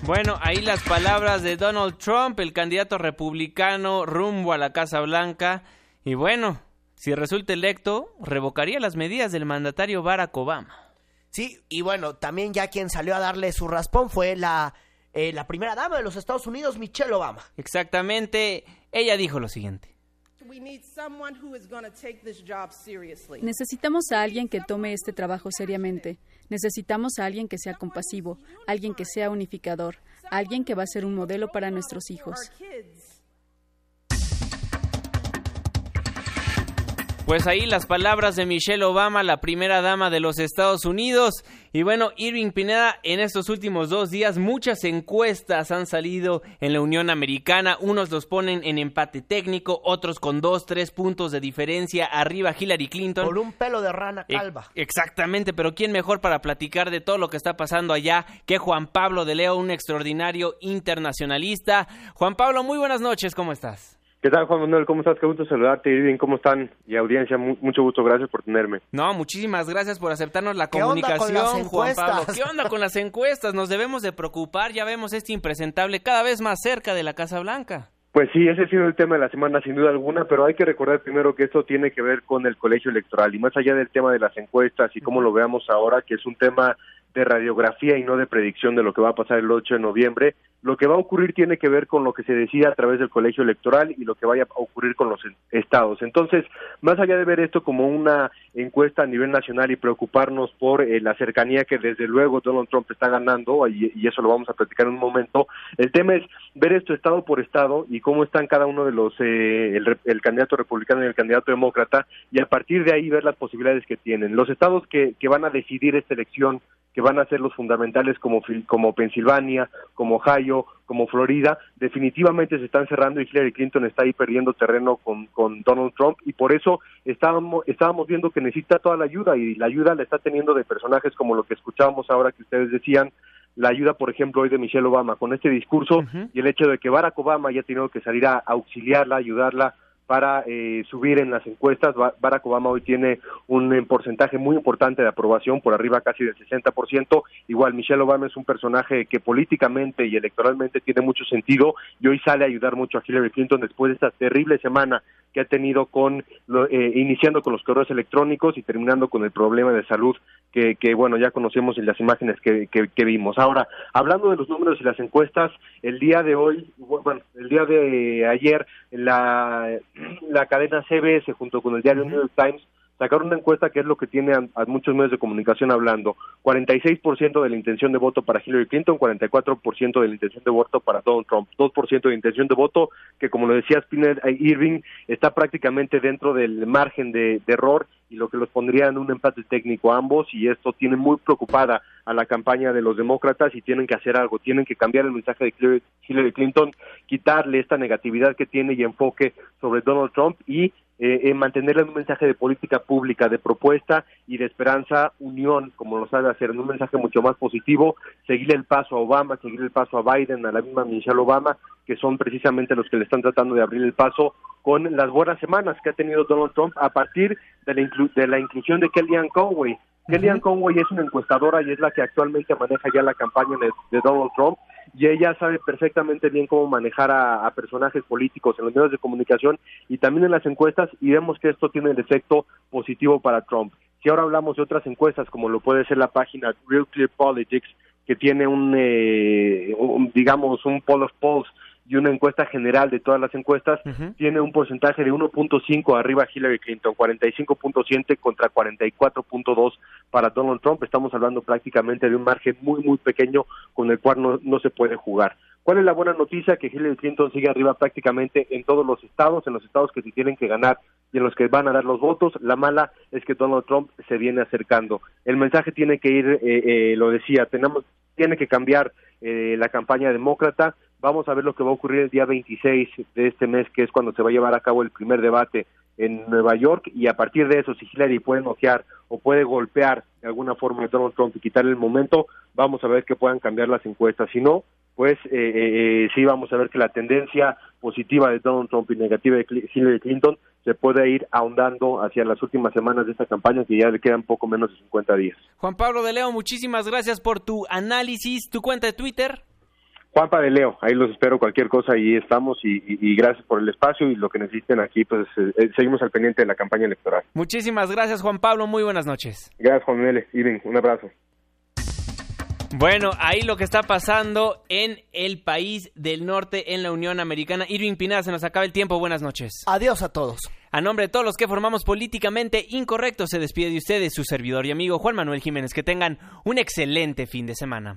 Bueno, ahí las palabras de Donald Trump, el candidato republicano rumbo a la Casa Blanca. Y bueno, si resulta electo, revocaría las medidas del mandatario Barack Obama. Sí, y bueno, también ya quien salió a darle su raspón fue la eh, la primera dama de los Estados Unidos, Michelle Obama. Exactamente, ella dijo lo siguiente. Necesitamos a alguien que tome este trabajo seriamente. Necesitamos a alguien que sea compasivo, alguien que sea unificador, alguien que va a ser un modelo para nuestros hijos. Pues ahí las palabras de Michelle Obama, la primera dama de los Estados Unidos. Y bueno, Irving Pineda, en estos últimos dos días muchas encuestas han salido en la Unión Americana. Unos los ponen en empate técnico, otros con dos, tres puntos de diferencia arriba Hillary Clinton. Por un pelo de rana calva. exactamente, pero ¿quién mejor para platicar de todo lo que está pasando allá que Juan Pablo de Leo, un extraordinario internacionalista? Juan Pablo, muy buenas noches, ¿cómo estás? ¿Qué tal, Juan Manuel? ¿Cómo estás? Qué gusto saludarte. Irving, ¿cómo están? Y audiencia, mu- mucho gusto. Gracias por tenerme. No, muchísimas gracias por aceptarnos la ¿Qué onda con comunicación, las Juan Pablo. encuestas? ¿Qué onda con las encuestas? Nos debemos de preocupar, ya vemos este impresentable cada vez más cerca de la Casa Blanca. Pues sí, ese ha sido el tema de la semana, sin duda alguna, pero hay que recordar primero que esto tiene que ver con el colegio electoral y más allá del tema de las encuestas y cómo lo veamos ahora, que es un tema de radiografía y no de predicción de lo que va a pasar el 8 de noviembre, lo que va a ocurrir tiene que ver con lo que se decida a través del colegio electoral y lo que vaya a ocurrir con los estados. Entonces, más allá de ver esto como una encuesta a nivel nacional y preocuparnos por eh, la cercanía que desde luego Donald Trump está ganando, y, y eso lo vamos a platicar en un momento, el tema es ver esto estado por estado y cómo están cada uno de los, eh, el, el candidato republicano y el candidato demócrata, y a partir de ahí ver las posibilidades que tienen. Los estados que, que van a decidir esta elección que van a ser los fundamentales como, como Pensilvania, como Ohio, como Florida, definitivamente se están cerrando y Hillary Clinton está ahí perdiendo terreno con, con Donald Trump. Y por eso estábamos, estábamos viendo que necesita toda la ayuda. Y la ayuda la está teniendo de personajes como lo que escuchábamos ahora que ustedes decían, la ayuda, por ejemplo, hoy de Michelle Obama. Con este discurso y el hecho de que Barack Obama haya tenido que salir a auxiliarla, ayudarla para eh, subir en las encuestas. Ba- Barack Obama hoy tiene un eh, porcentaje muy importante de aprobación, por arriba casi del 60%. Igual Michelle Obama es un personaje que políticamente y electoralmente tiene mucho sentido y hoy sale a ayudar mucho a Hillary Clinton después de esta terrible semana que ha tenido con, lo- eh, iniciando con los correos electrónicos y terminando con el problema de salud que, que bueno, ya conocemos en las imágenes que, que, que vimos. Ahora, hablando de los números y las encuestas, el día de hoy, bueno, el día de ayer, la, la cadena CBS junto con el diario New York Times sacaron una encuesta que es lo que tiene a, muchos medios de comunicación hablando. 46% de la intención de voto para Hillary Clinton, 44% de la intención de voto para Donald Trump, 2% de intención de voto que, como lo decía Spinner eh, Irving, está prácticamente dentro del margen de, de error y lo que los pondría en un empate técnico a ambos y esto tiene muy preocupada a la campaña de los demócratas y tienen que hacer algo, tienen que cambiar el mensaje de Hillary Clinton, quitarle esta negatividad que tiene y enfoque sobre Donald Trump y eh, eh, mantenerle un mensaje de política pública, de propuesta y de esperanza, unión, como lo sabe hacer, en un mensaje mucho más positivo, seguirle el paso a Obama, seguirle el paso a Biden, a la misma Michelle Obama, que son precisamente los que le están tratando de abrir el paso con las buenas semanas que ha tenido Donald Trump a partir de la, inclu- de la inclusión de Kellyanne Conway. Kellyanne Conway es una encuestadora y es la que actualmente maneja ya la campaña de, de Donald Trump y ella sabe perfectamente bien cómo manejar a, personajes políticos en los medios de comunicación y también en las encuestas y vemos que esto tiene el efecto positivo para Trump. Si ahora hablamos de otras encuestas como lo puede ser la página Real Clear Politics que tiene un, eh, un, digamos un poll of polls y una encuesta general de todas las encuestas tiene un porcentaje de 1.5 arriba Hillary Clinton, 45.7 contra 44.2 para Donald Trump. Estamos hablando prácticamente de un margen muy, muy pequeño con el cual no, no se puede jugar. ¿Cuál es la buena noticia? Que Hillary Clinton sigue arriba prácticamente en todos los estados, en los estados que se tienen que ganar y en los que van a dar los votos. La mala es que Donald Trump se viene acercando. El mensaje tiene que ir, eh, eh, lo decía, tenemos, tiene que cambiar eh, la campaña demócrata. Vamos a ver lo que va a ocurrir el día 26 de este mes, que es cuando se va a llevar a cabo el primer debate en Nueva York y a partir de eso, si Hillary puede noquear o puede golpear de alguna forma a Donald Trump y quitarle el momento, vamos a ver que puedan cambiar las encuestas. Si no, pues eh, eh, sí vamos a ver que la tendencia positiva de Donald Trump y negativa de Hillary Clinton se puede ir ahondando hacia las últimas semanas de esta campaña que ya le quedan poco menos de 50 días. Juan Pablo de Leo, muchísimas gracias por tu análisis, tu cuenta de Twitter. Juanpa de Leo, ahí los espero cualquier cosa, ahí estamos y, y- y gracias por el espacio y lo que necesiten aquí, pues eh, eh, seguimos al pendiente de la campaña electoral. Muchísimas gracias, Juan Pablo. Muy buenas noches. Gracias Juan Manuel, Irving, un abrazo. Bueno, ahí lo que está pasando en el país del norte, en la Unión Americana. Irving Pineda, se nos acaba el tiempo. Buenas noches. Adiós a todos. A nombre de todos los que formamos políticamente incorrecto, se despide de ustedes su servidor y amigo Juan Manuel Jiménez. Que tengan un excelente fin de semana.